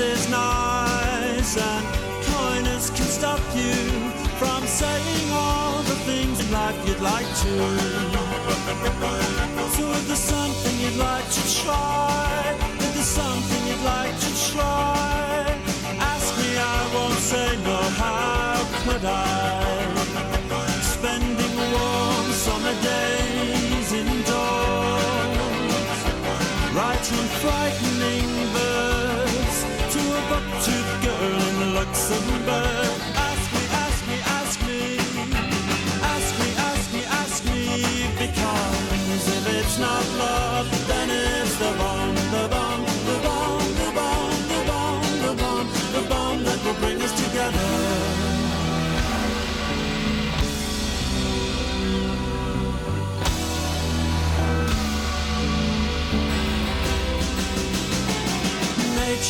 is nice, and kindness can stop you from saying all the things in life you'd like to. So if there's something you'd like to try.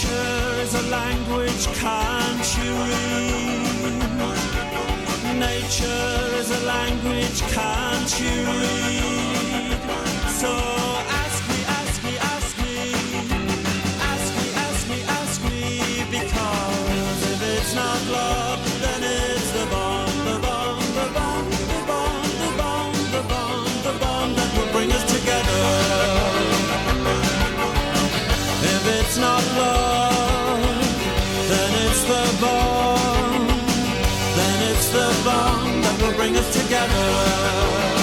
Nature's a language can't you read? Nature is a language can't you read? So bring us together.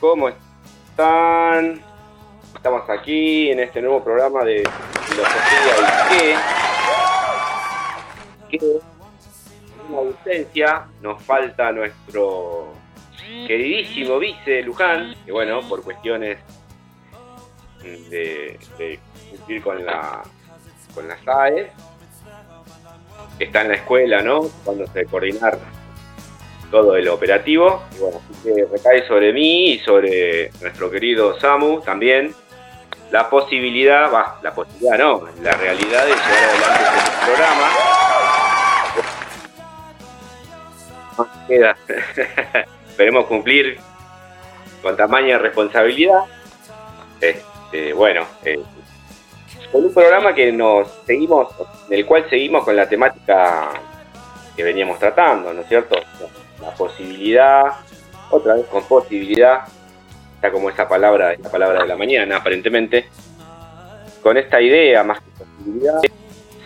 ¿Cómo están? Estamos aquí en este nuevo programa de Filosofía y qué. Una ausencia nos falta nuestro queridísimo vice Luján, que bueno, por cuestiones de, cumplir con la con las AE, está en la escuela, ¿no? Cuando se coordinar todo el operativo. Y bueno, así que recae sobre mí y sobre nuestro querido Samu también la posibilidad, va, la posibilidad no, la realidad de llevar adelante este programa. Queda. Esperemos cumplir con tamaña responsabilidad. Este, bueno, eh, con un programa que nos seguimos, en el cual seguimos con la temática que veníamos tratando, ¿no es cierto? La posibilidad, otra vez con posibilidad, está como esa palabra, la palabra de la mañana, aparentemente, con esta idea más que posibilidad,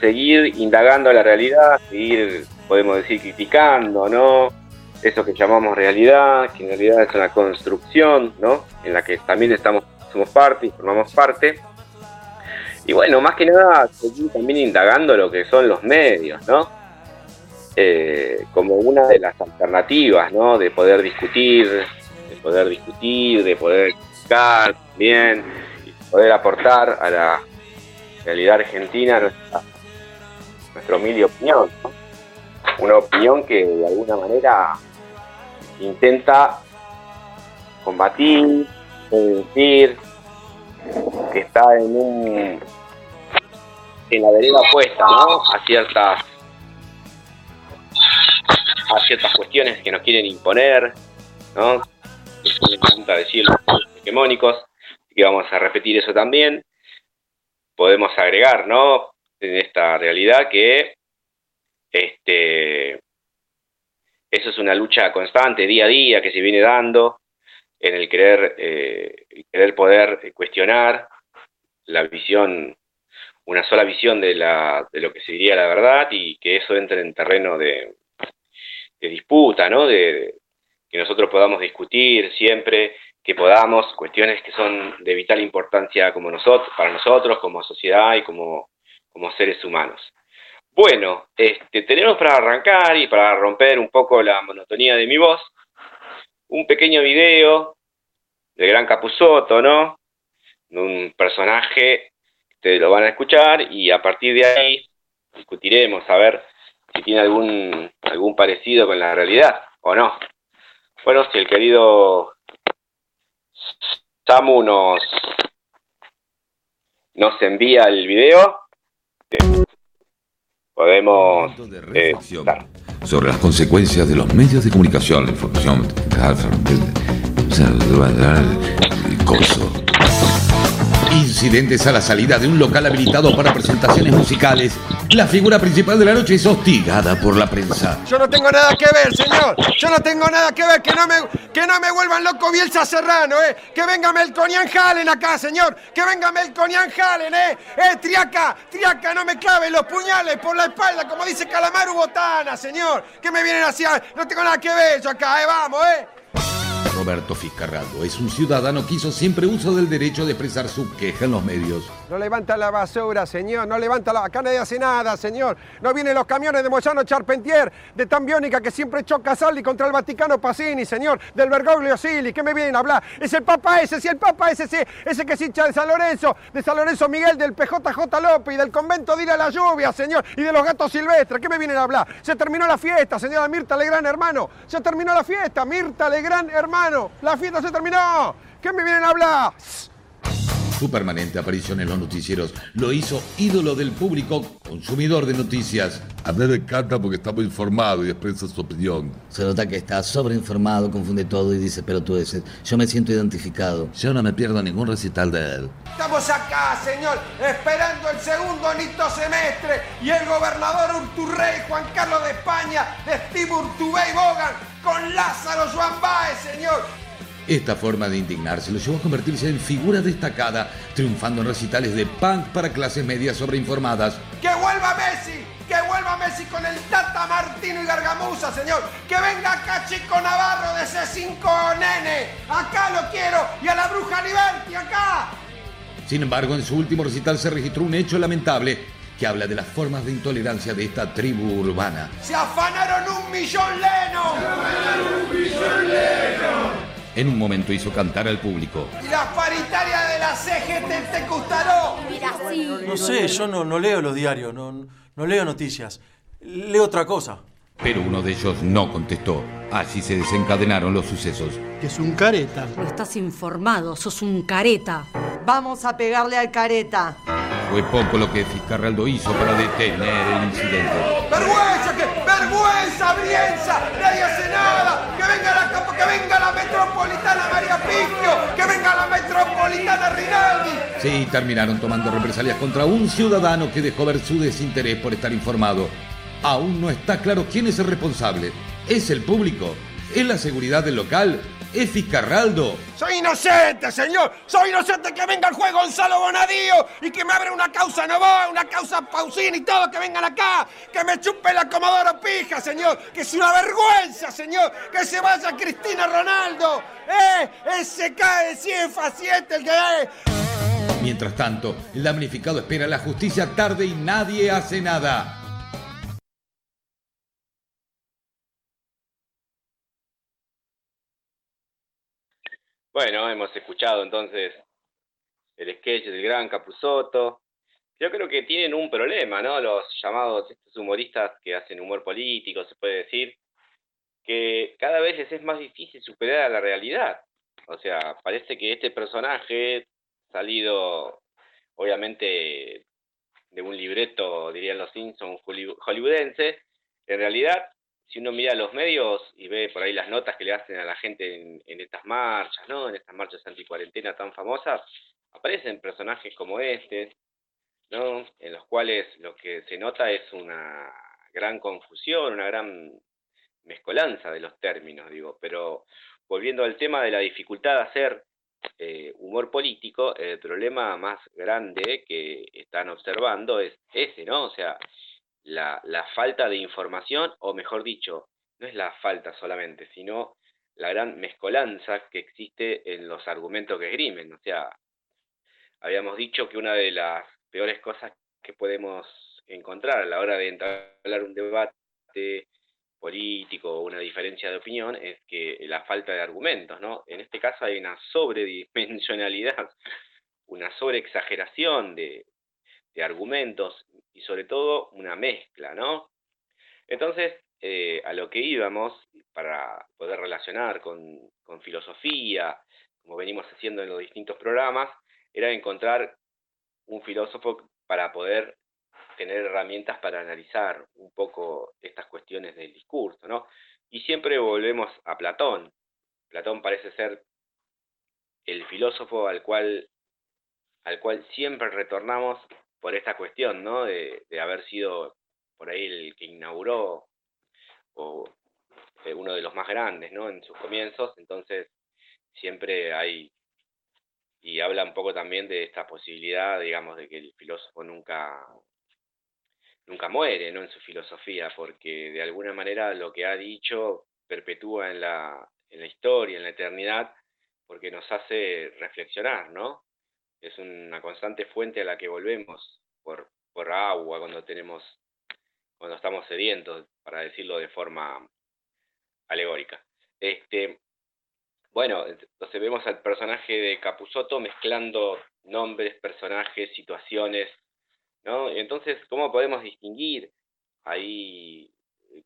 seguir indagando la realidad, seguir, podemos decir, criticando, ¿no? Eso que llamamos realidad, que en realidad es una construcción, ¿no? En la que también estamos, somos parte y formamos parte y bueno, más que nada, seguir también indagando lo que son los medios, ¿no? Eh, como una de las alternativas, ¿no? De poder discutir, de poder discutir, de poder explicar bien, y poder aportar a la realidad argentina nuestra, nuestra humilde opinión, ¿no? Una opinión que de alguna manera intenta combatir, decir, que está en un en la vereda opuesta, ¿no? A ciertas a ciertas cuestiones que nos quieren imponer, ¿no? Decir los hegemónicos, y vamos a repetir eso también. Podemos agregar, ¿no? En esta realidad que este eso es una lucha constante, día a día, que se viene dando en el querer, eh, querer poder cuestionar la visión una sola visión de, la, de lo que sería la verdad y que eso entre en terreno de, disputa, ¿no? De, que nosotros podamos discutir siempre, que podamos, cuestiones que son de vital importancia como nosotros, para nosotros, como sociedad y como, como seres humanos. Bueno, este, tenemos para arrancar y para romper un poco la monotonía de mi voz, un pequeño video del gran Capuzoto, ¿no? Un personaje ustedes lo van a escuchar y a partir de ahí discutiremos a ver si tiene algún, algún parecido con la realidad o no. Bueno, si el querido Samu nos, nos envía el video, podemos eh, sobre las consecuencias de los medios de comunicación, la información, el coso Incidentes a la salida de un local habilitado para presentaciones musicales. La figura principal de la noche es hostigada por la prensa. Yo no tengo nada que ver, señor. Yo no tengo nada que ver. Que no me, que no me vuelvan loco Bielsa Serrano, ¿eh? Que venga Melconian Halen acá, señor. Que venga Melconian Halen, ¿eh? Eh, Triaca, Triaca, no me claven los puñales por la espalda, como dice Calamaru Botana, señor. Que me vienen hacia... No tengo nada que ver yo acá, ¿eh? Vamos, ¿eh? Roberto Fiscarraldo es un ciudadano que hizo siempre uso del derecho de expresar su queja en los medios. No levanta la basura, señor, no levanta la... Acá nadie hace nada, señor. No vienen los camiones de Moyano Charpentier, de Tambiónica, que siempre choca Saldi contra el Vaticano Pacini, señor, del Bergoglio Sili, ¿qué me vienen a hablar? Es el Papa ese, sí, el Papa ese, sí, ese que es hincha de San Lorenzo, de San Lorenzo Miguel, del PJJ López y del convento de Ir a la Lluvia, señor, y de los gatos silvestres, ¿qué me vienen a hablar? Se terminó la fiesta, señora Mirta Legrán, hermano, se terminó la fiesta, Mirta Legrán, hermano, la fiesta se terminó, ¿qué me vienen a hablar? Su permanente aparición en los noticieros lo hizo ídolo del público, consumidor de noticias. A mí me encanta porque está muy informado y expresa su opinión. Se nota que está sobreinformado, confunde todo y dice, pero tú dices, yo me siento identificado. Yo no me pierdo ningún recital de él. Estamos acá, señor, esperando el segundo nito semestre y el gobernador Urturrey, Juan Carlos de España, de Steve Urtubey Bogan, con Lázaro Juan Baez, señor. Esta forma de indignarse lo llevó a convertirse en figura destacada, triunfando en recitales de punk para clases medias sobreinformadas. ¡Que vuelva Messi! ¡Que vuelva Messi con el Tata Martino y Gargamusa, señor! ¡Que venga acá Chico Navarro de C5 Nene! ¡Acá lo quiero! ¡Y a la bruja Liberty, acá! Sin embargo, en su último recital se registró un hecho lamentable que habla de las formas de intolerancia de esta tribu urbana. ¡Se afanaron un millón leno! ¡Se afanaron un millón leno! En un momento hizo cantar al público. ¿Y la paritaria de la CGT te gustaró? No sé, yo no, no leo los diarios, no, no leo noticias. Leo otra cosa. Pero uno de ellos no contestó. Así se desencadenaron los sucesos. Que es un careta. No estás informado, sos un careta. Vamos a pegarle al careta. Fue poco lo que Fiscarraldo hizo para detener el incidente. ¡Vergüenza! Que, ¡Vergüenza, Brienza! ¡Nadie hace nada! ¡Que venga la, que venga la metropolitana María Picchio! ¡Que venga la! Metropolitana Rinaldi. Sí, terminaron tomando represalias contra un ciudadano que dejó ver su desinterés por estar informado. Aún no está claro quién es el responsable. ¿Es el público? ¿Es la seguridad del local? ¿Es Fiscarraldo? Soy inocente, señor. Soy inocente que venga el juez Gonzalo Bonadío y que me abra una causa Novoa, una causa Pausini y todo, que vengan acá. Que me chupe la Comodoro Pija, señor. Que es una vergüenza, señor. Que se vaya Cristina Ronaldo. ¡Eh! Ese cae 100 faciente el que es. Mientras tanto, el damnificado espera la justicia tarde y nadie hace nada. Bueno, hemos escuchado entonces el sketch del gran Capusotto. Yo creo que tienen un problema, ¿no? Los llamados estos humoristas que hacen humor político, se puede decir, que cada vez les es más difícil superar a la realidad. O sea, parece que este personaje, salido obviamente de un libreto, dirían los Simpsons, hollywoodense, en realidad si uno mira los medios y ve por ahí las notas que le hacen a la gente en, estas marchas, ¿no? En estas marchas anticuarentena tan famosas, aparecen personajes como este, ¿no? En los cuales lo que se nota es una gran confusión, una gran mezcolanza de los términos, digo. Pero volviendo al tema de la dificultad de hacer eh, humor político, el problema más grande que están observando es ese, ¿no? O sea, la, falta de información, o mejor dicho, no es la falta solamente, sino la gran mezcolanza que existe en los argumentos que esgrimen. O sea, habíamos dicho que una de las peores cosas que podemos encontrar a la hora de entablar un debate político o una diferencia de opinión es que la falta de argumentos, ¿no? En este caso hay una sobredimensionalidad, una sobreexageración de, de argumentos y sobre todo una mezcla, ¿no? Entonces, eh, a lo que íbamos, para poder relacionar con, con, filosofía, como venimos haciendo en los distintos programas, era encontrar un filósofo para poder tener herramientas para analizar un poco estas cuestiones del discurso, ¿no? Y siempre volvemos a Platón. Platón parece ser el filósofo al cual, al cual siempre retornamos por esta cuestión, ¿no? De, haber sido por ahí el que inauguró o eh, uno de los más grandes, ¿no? En sus comienzos, entonces siempre hay y habla un poco también de esta posibilidad, digamos, de que el filósofo nunca nunca muere, ¿no? En su filosofía, porque de alguna manera lo que ha dicho perpetúa en la, en la historia, en la eternidad, porque nos hace reflexionar, ¿no? Es una constante fuente a la que volvemos por, por agua cuando tenemos, cuando estamos sedientos, para decirlo de forma alegórica. Este, bueno, entonces vemos al personaje de Capusotto mezclando nombres, personajes, situaciones, ¿no? Entonces, ¿cómo podemos distinguir ahí,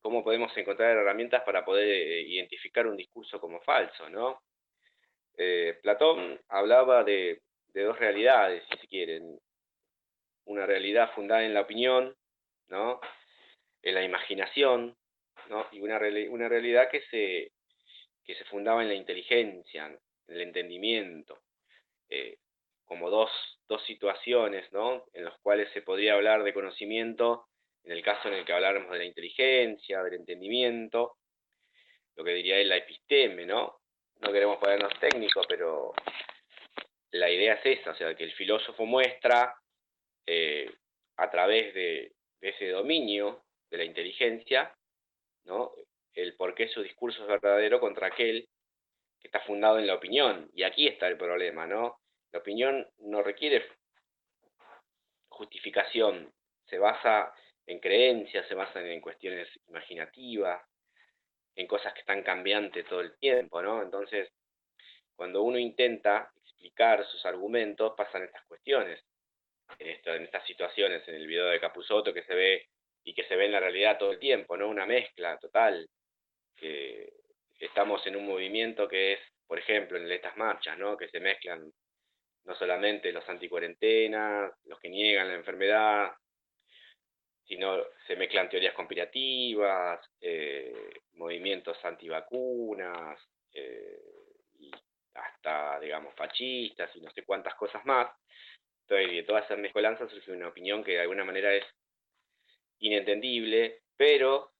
cómo podemos encontrar herramientas para poder eh, identificar un discurso como falso, ¿no? Eh, Platón hablaba de de dos realidades, si se quieren. Una realidad fundada en la opinión, ¿no? en la imaginación, ¿no? y una, una realidad que se, que se fundaba en la inteligencia, en el entendimiento, eh, como dos, dos situaciones ¿no? en las cuales se podría hablar de conocimiento, en el caso en el que habláramos de la inteligencia, del entendimiento, lo que diría él la episteme, ¿no? No queremos ponernos técnicos, pero la idea es esa, o sea, que el filósofo muestra eh, a través de, ese dominio de la inteligencia, ¿no? el por qué su discurso es verdadero contra aquel que está fundado en la opinión. Y aquí está el problema, ¿no? La opinión no requiere justificación, se basa en creencias, se basa en cuestiones imaginativas, en cosas que están cambiantes todo el tiempo, ¿no? Entonces, cuando uno intenta explicar sus argumentos, pasan estas cuestiones, en, estas situaciones, en el video de Capusotto que se ve y que se ve en la realidad todo el tiempo, ¿no? Una mezcla total, que estamos en un movimiento que es, por ejemplo, en estas marchas, ¿no? Que se mezclan no solamente los anticuarentenas, los que niegan la enfermedad, sino se mezclan teorías conspirativas, eh, movimientos antivacunas, eh, hasta, digamos, fascistas y no sé cuántas cosas más. Entonces, de todas esas mezcolanzas surge una opinión que de alguna manera es inentendible, pero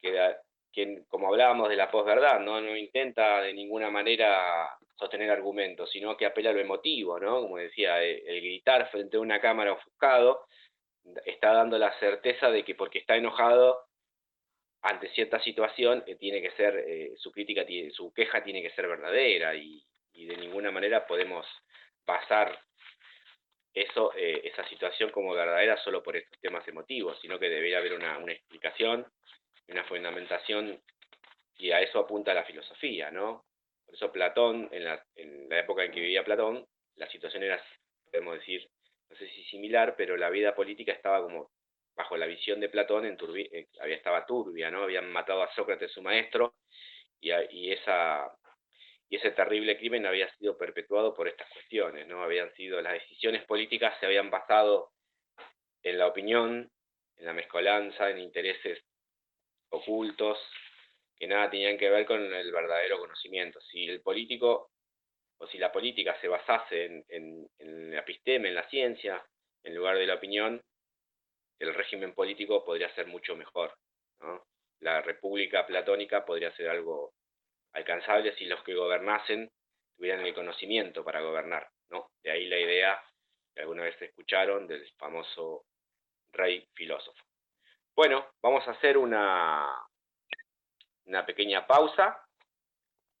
que, como hablábamos de la posverdad, ¿no? no intenta de ninguna manera sostener argumentos, sino que apela a lo emotivo, ¿no? Como decía, el, el gritar frente a una cámara ofuscado está dando la certeza de que porque está enojado ante cierta situación eh, tiene que ser, eh, su crítica, tiene, su queja tiene que ser verdadera y, y de ninguna manera podemos pasar eso, eh, esa situación como verdadera solo por estos temas emotivos, sino que debería haber una, una explicación, una fundamentación y a eso apunta la filosofía, ¿no? Por eso Platón, en la, en la época en que vivía Platón, la situación era, podemos decir, no sé si similar, pero la vida política estaba como bajo la visión de Platón, en turbi, eh, estaba turbia, ¿no? Habían matado a Sócrates, su maestro, y, y, esa, y ese terrible crimen había sido perpetuado por estas cuestiones, ¿no? Habían sido, las decisiones políticas se habían basado en la opinión, en la mezcolanza, en intereses ocultos, que nada tenían que ver con el verdadero conocimiento. Si el político, o si la política se basase en, la episteme, en la ciencia, en lugar de la opinión, el régimen político podría ser mucho mejor. La república platónica podría ser algo alcanzable si los que gobernasen tuvieran el conocimiento para gobernar. ¿no? De ahí la idea que alguna vez escucharon del famoso rey filósofo. Bueno, vamos a hacer una, una pequeña pausa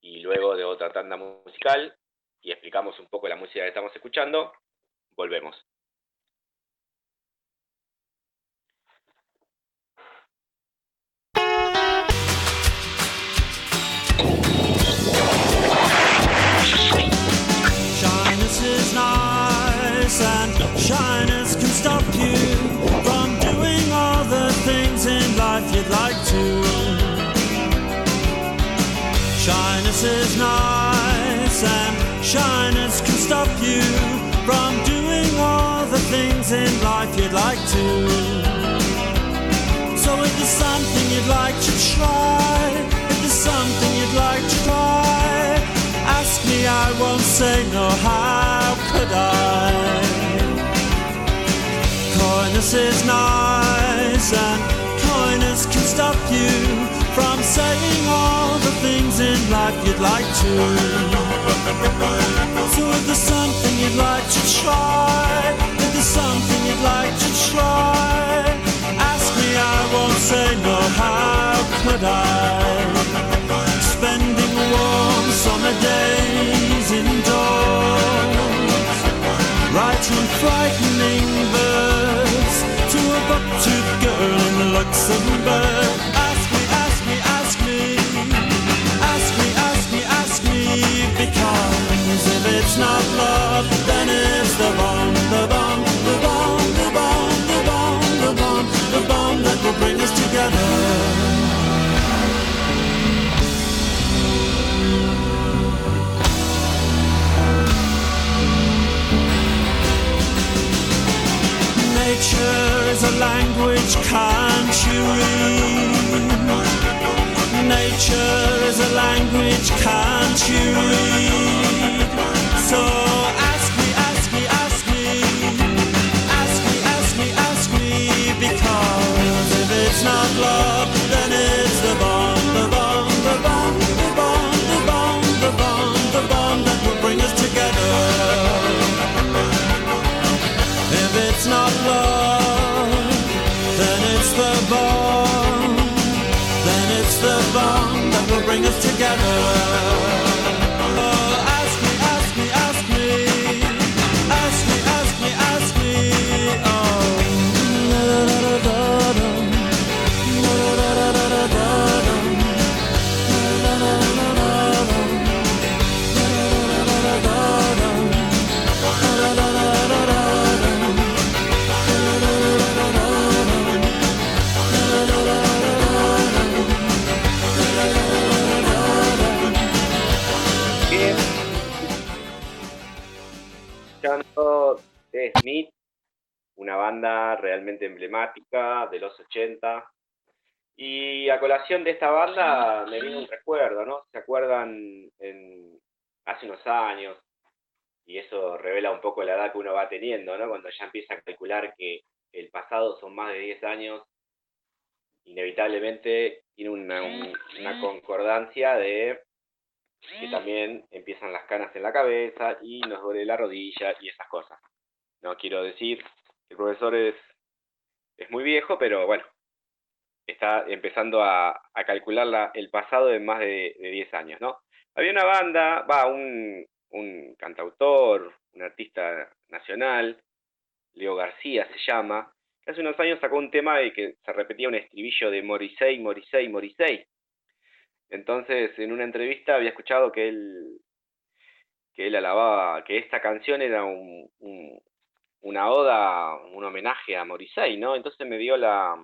y luego de otra tanda musical y explicamos un poco la música que estamos escuchando, volvemos. Stop you from doing all the things in life you'd like to. Shyness is nice and shyness can stop you from doing all the things in life you'd like to. So if there's something you'd like to try, if there's something you'd like to try, ask me, I won't say no, how could I? Coyness is nice and coyness can stop you from saying all the things in life you'd like to. So if there's something you'd like to try, if there's something you'd like to try, ask me, I won't say no, how could I? Spending warm summer days indoors, writing frightening verse to a buck-toothed girl in Luxembourg. Ask language, can't you read? Nature is a language, can't you read? So bring us together. 80. Y a colación de esta banda me viene un recuerdo, ¿no? ¿Se acuerdan hace unos años, y eso revela un poco la edad que uno va teniendo, ¿no? Cuando ya empieza a calcular que el pasado son más de 10 años, inevitablemente tiene una, un- una concordancia de que también empiezan las canas en la cabeza y nos duele la rodilla y esas cosas. No quiero decir el profesor es, es muy viejo, pero bueno, está empezando a, a calcular la- el pasado de más de, de 10 años, ¿no? Había una banda, va, un, un cantautor, un artista nacional, Leo García se llama, que hace unos años sacó un tema de que se repetía un estribillo de Morrissey, Morrissey, Morrissey. Entonces, en una entrevista había escuchado que él, que él alababa, que esta canción era un, un- una oda, un homenaje a Morrissey, ¿no? Entonces me dio la,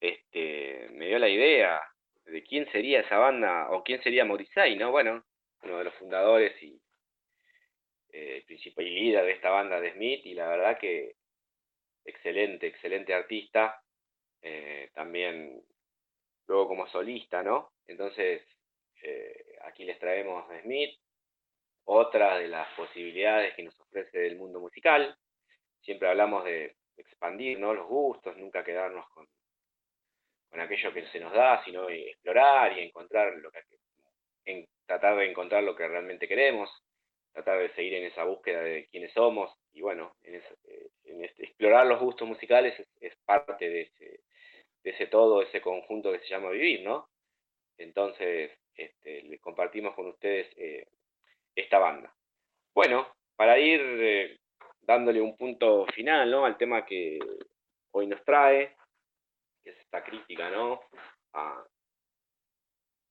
este, me dio la idea de quién sería esa banda, o quién sería Morrissey, ¿no? Bueno, uno de los fundadores y eh, principal líder de esta banda de Smith, y la verdad que excelente, excelente artista, eh, también luego como solista, ¿no? Entonces, eh, aquí les traemos a Smith, otra de las posibilidades que nos ofrece el mundo musical. Siempre hablamos de expandir ¿no? los gustos, nunca quedarnos con, con aquello que se nos da, sino explorar y encontrar lo que, tratar de encontrar lo que realmente queremos, tratar de seguir en esa búsqueda de quiénes somos y bueno, eh, este, explorar los gustos musicales es, parte de ese, todo, ese conjunto que se llama vivir, ¿no? Entonces, este, compartimos con ustedes eh, esta banda. Bueno, para ir eh, dándole un punto final, ¿no? Al tema que hoy nos trae, es esta crítica, ¿no? A,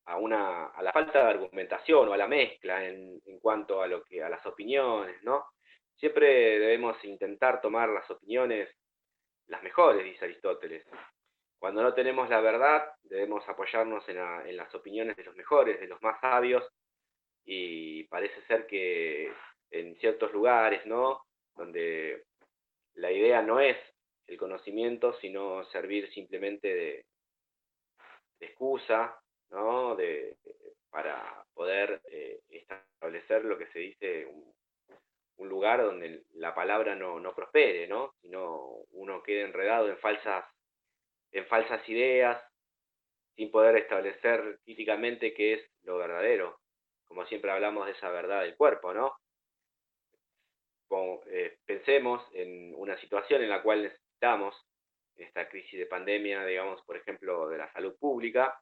a una a la falta de argumentación o a la mezcla en, en cuanto a lo que a las opiniones, ¿no? Siempre debemos intentar tomar las opiniones las mejores, dice Aristóteles. Cuando no tenemos la verdad, debemos apoyarnos en, en las opiniones de los mejores, de los más sabios, y parece ser que en ciertos lugares, ¿no? Donde la idea no es el conocimiento, sino servir simplemente de, excusa, ¿no? De, para poder eh, establecer lo que se dice un, lugar donde la palabra no, no prospere, ¿no? Sino uno quede enredado en falsas, en falsas ideas, sin poder establecer críticamente qué es lo verdadero como siempre hablamos de esa verdad del cuerpo, ¿no? Eh, pensemos en una situación en la cual necesitamos, en esta crisis de pandemia, digamos, por ejemplo, de la salud pública,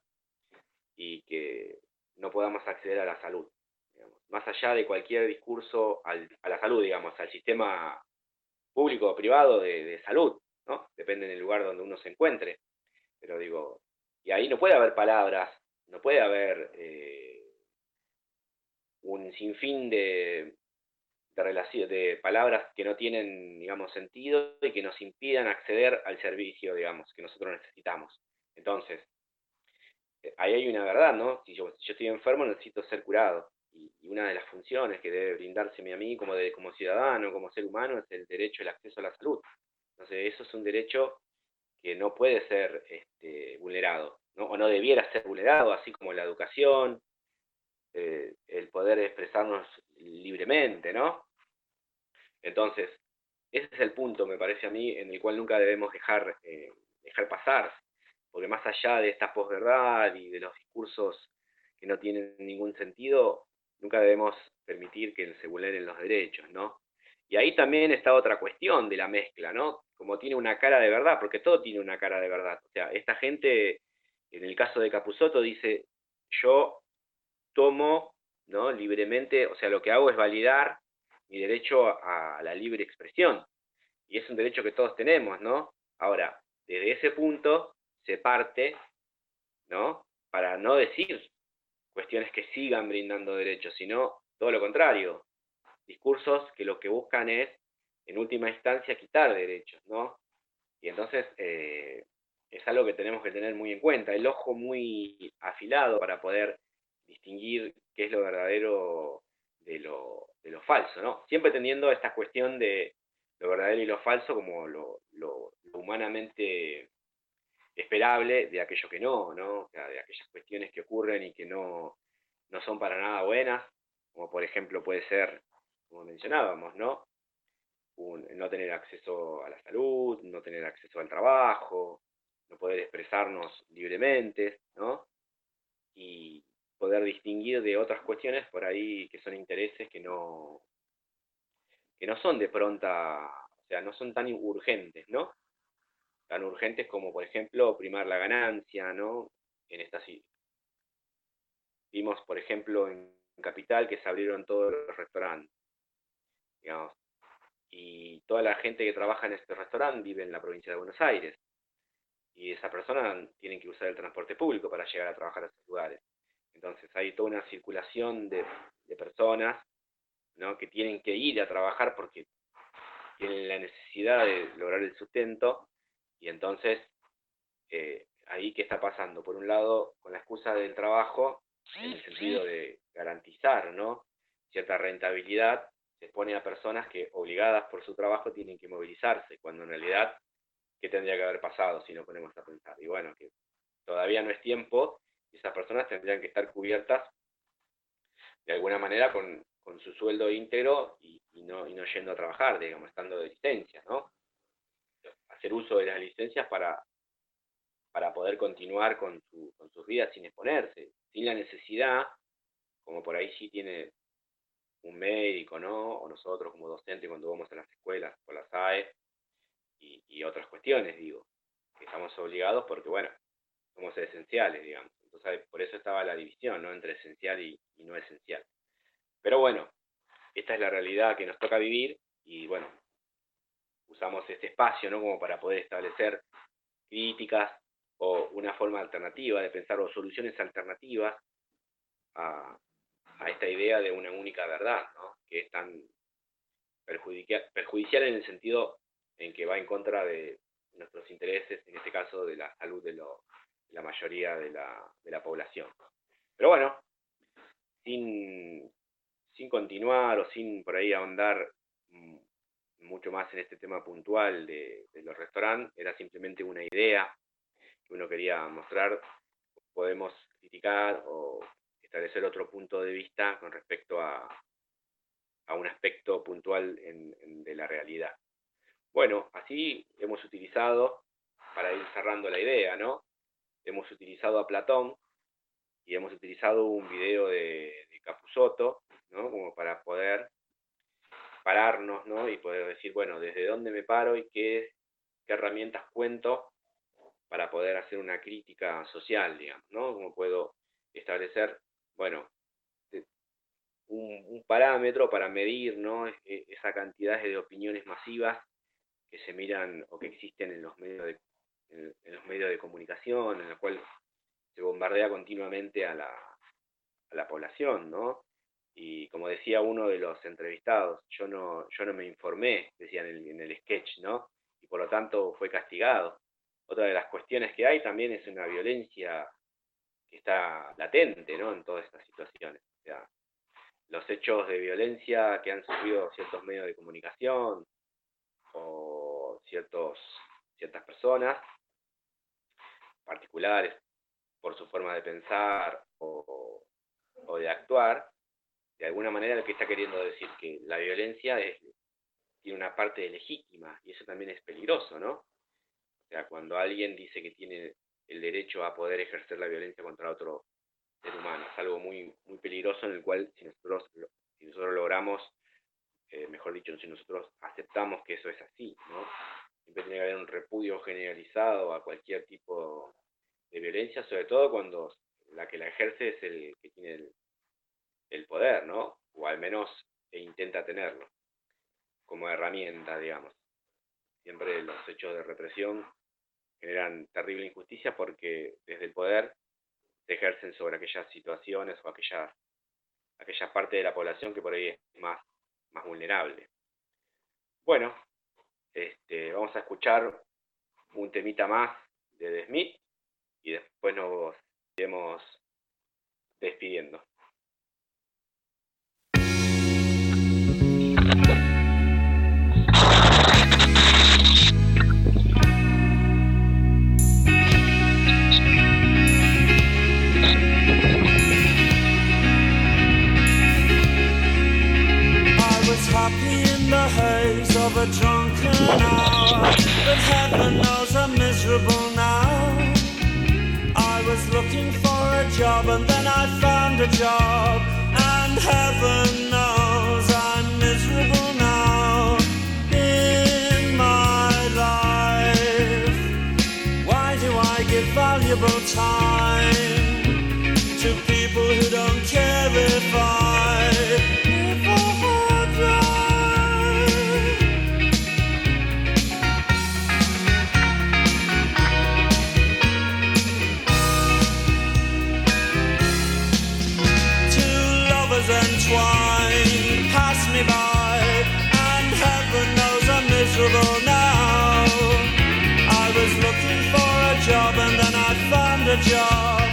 y que no podamos acceder a la salud. digamos. Más allá de cualquier discurso a la salud, digamos, al sistema público o privado de, de salud, ¿no? Depende del lugar donde uno se encuentre. Pero digo, y ahí no puede haber palabras, no puede haber eh, un sinfín de, de, de palabras que no tienen, digamos, sentido y que nos impidan acceder al servicio, digamos, que nosotros necesitamos. Entonces, eh, ahí hay una verdad, ¿no? Si yo, estoy enfermo, necesito ser curado. Y, y una de las funciones que debe brindárseme a mí como, de, como ciudadano, como ser humano, es el derecho al acceso a la salud. Entonces, eso es un derecho que no puede ser este, vulnerado, ¿no? o no debiera ser vulnerado, así como la educación, eh, el poder expresarnos libremente, ¿no? Entonces, ese es el punto, me parece a mí, en el cual nunca debemos dejar, eh, dejar pasar, porque más allá de esta posverdad y de los discursos que no tienen ningún sentido, nunca debemos permitir que se vulneren los derechos, ¿no? Y ahí también está otra cuestión de la mezcla, ¿no? Como tiene una cara de verdad, porque todo tiene una cara de verdad. O sea, esta gente, en el caso de Capusotto, dice, yo tomo ¿no? libremente, o sea, lo que hago es validar mi derecho a, la libre expresión. Y es un derecho que todos tenemos, ¿no? Ahora, desde ese punto se parte, ¿no? Para no decir cuestiones que sigan brindando derechos, sino todo lo contrario, discursos que lo que buscan es, en última instancia, quitar derechos, ¿no? Y entonces eh, es algo que tenemos que tener muy en cuenta, el ojo muy afilado para poder distinguir qué es lo verdadero de lo, de lo falso, ¿no? Siempre teniendo esta cuestión de lo verdadero y lo falso como lo, humanamente esperable de aquello que no, ¿no? O sea, de aquellas cuestiones que ocurren y que no, no son para nada buenas, como por ejemplo puede ser, como mencionábamos, ¿no? No tener acceso a la salud, no tener acceso al trabajo, no poder expresarnos libremente, ¿no? Y poder distinguir de otras cuestiones por ahí que son intereses que no, que no son de pronta, o sea, no son tan urgentes, ¿no? Tan urgentes como, por ejemplo, primar la ganancia, ¿no? En esta si- Vimos, por ejemplo, en Capital que se abrieron todos los restaurantes, digamos, y toda la gente que trabaja en este restaurante vive en la provincia de Buenos Aires, y esa persona tiene que usar el transporte público para llegar a trabajar a esos lugares. Entonces hay toda una circulación de, personas ¿no? que tienen que ir a trabajar porque tienen la necesidad de lograr el sustento y entonces eh, ahí qué está pasando por un lado con la excusa del trabajo en el sentido de garantizar ¿no? cierta rentabilidad se pone a personas que obligadas por su trabajo tienen que movilizarse cuando en realidad qué tendría que haber pasado si nos ponemos a pensar y bueno que todavía no es tiempo esas personas tendrían que estar cubiertas de alguna manera con, con su sueldo íntegro y, no, y no yendo a trabajar, digamos, estando de licencia, ¿no? Hacer uso de las licencias para, para poder continuar con, su, con sus vidas sin exponerse, sin la necesidad, como por ahí sí tiene un médico, ¿no? O nosotros como docentes cuando vamos a las escuelas, o las AE, y otras cuestiones, digo, que estamos obligados porque, bueno, somos esenciales, digamos. Por eso estaba la división, ¿no? Entre esencial y, no esencial. Pero bueno, esta es la realidad que nos toca vivir y bueno, usamos este espacio, ¿no? Como para poder establecer críticas o una forma alternativa de pensar o soluciones alternativas a, esta idea de una única verdad, ¿no? Que es tan perjudicial, en el sentido en que va en contra de nuestros intereses, en este caso de la salud de, lo, de la mayoría de la, de la población. Pero bueno, sin, sin continuar o sin por ahí ahondar mm, mucho más en este tema puntual de, los restaurantes, era simplemente una idea que uno quería mostrar. Podemos criticar o establecer otro punto de vista con respecto a, a un aspecto puntual de la realidad. Bueno, así hemos utilizado, para ir cerrando la idea, ¿no? Hemos utilizado a Platón y hemos utilizado un video de, de ¿no? Como para poder pararnos, ¿no? Y poder decir, bueno, desde dónde me paro y qué, qué herramientas cuento para poder hacer una crítica social, digamos, ¿no? Cómo puedo establecer, bueno, un, parámetro para medir, ¿no? E- Esa cantidad de opiniones masivas que se miran o que existen en los medios de, en, de comunicación, en la cual se bombardea continuamente a la, a la población, ¿no? Y como decía uno de los entrevistados, yo no, yo no me informé, decía en el, el sketch, ¿no? Y por lo tanto fue castigado. Otra de las cuestiones que hay también es una violencia que está latente, ¿no? En todas estas situaciones. Los hechos de violencia que han sufrido ciertos medios de comunicación o ciertos, ciertas personas particulares por su forma de pensar o, de actuar, de alguna manera lo que está queriendo decir que la violencia tiene una parte legítima y eso también es peligroso, ¿no? O sea, cuando alguien dice que tiene el derecho a poder ejercer la violencia contra otro ser humano, es algo muy, muy peligroso en el cual si nosotros, si nosotros logramos, eh, mejor dicho, si nosotros aceptamos que eso es así, ¿no? Siempre tiene que haber un repudio generalizado a cualquier tipo de violencia, sobre todo cuando la que la ejerce es el que tiene el, poder, ¿no? O al menos e intenta tenerlo, como herramienta, digamos. Siempre los hechos de represión generan terrible injusticia porque desde el poder se ejercen sobre aquellas situaciones o aquella parte de la población que por ahí es más, más vulnerable. Bueno, este, vamos a escuchar un temita más de The Smith y después nos iremos despidiendo. Hour, but heaven knows I'm miserable now. I was looking for a job and then I found a job, and heaven knows I'm miserable now in my life. Why do I give valuable time a job,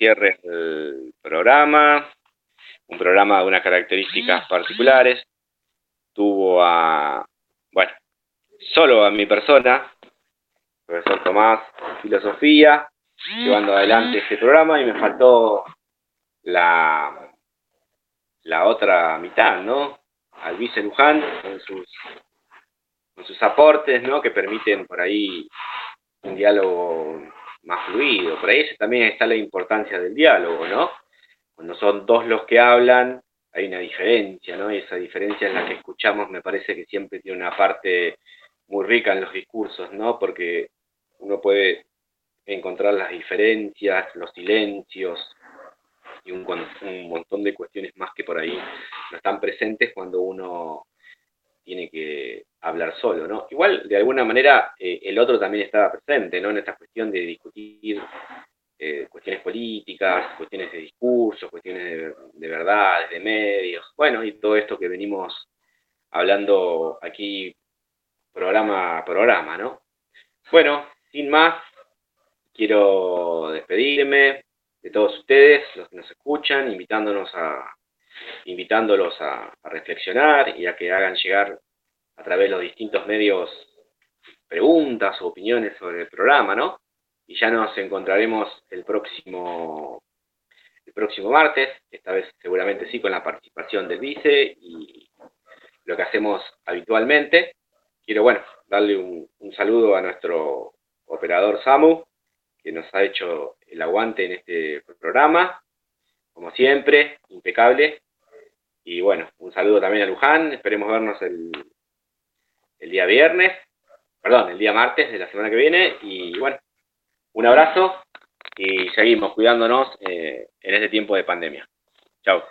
Un cierre del programa, un programa de unas características particulares. Tuvo a, bueno, solo a mi persona, profesor Tomás, filosofía, llevando adelante este programa y me faltó la, la otra mitad, ¿no? Al vice Luján con sus, con sus aportes, ¿no? Que permiten por ahí un diálogo más fluido. Por ahí también está la importancia del diálogo, ¿no? Cuando son dos los que hablan, hay una diferencia, ¿no? Y esa diferencia en la que escuchamos me parece que siempre tiene una parte muy rica en los discursos, ¿no? Porque uno puede encontrar las diferencias, los silencios y un montón de cuestiones más que por ahí no están presentes cuando uno tiene que hablar solo, ¿no? Igual, de alguna manera, eh, el otro también estaba presente, ¿no? En esta cuestión de discutir eh, cuestiones políticas, cuestiones de discursos, cuestiones de, de verdades, de medios, bueno, y todo esto que venimos hablando aquí programa a programa, ¿no? Bueno, sin más, quiero despedirme de todos ustedes, los que nos escuchan, invitándonos a, invitándolos a reflexionar y a que hagan llegar a través de los distintos medios preguntas o opiniones sobre el programa, ¿no? Y ya nos encontraremos el próximo el próximo martes, esta vez seguramente sí con la participación del vice y lo que hacemos habitualmente. Quiero, bueno, darle un, un saludo a nuestro operador Samu, que nos ha hecho el aguante en este programa, como siempre, impecable. Y bueno, un saludo también a Luján, esperemos vernos el, el día viernes, perdón, el día martes de la semana que viene. Y bueno, un abrazo y seguimos cuidándonos eh, en este tiempo de pandemia. Chao.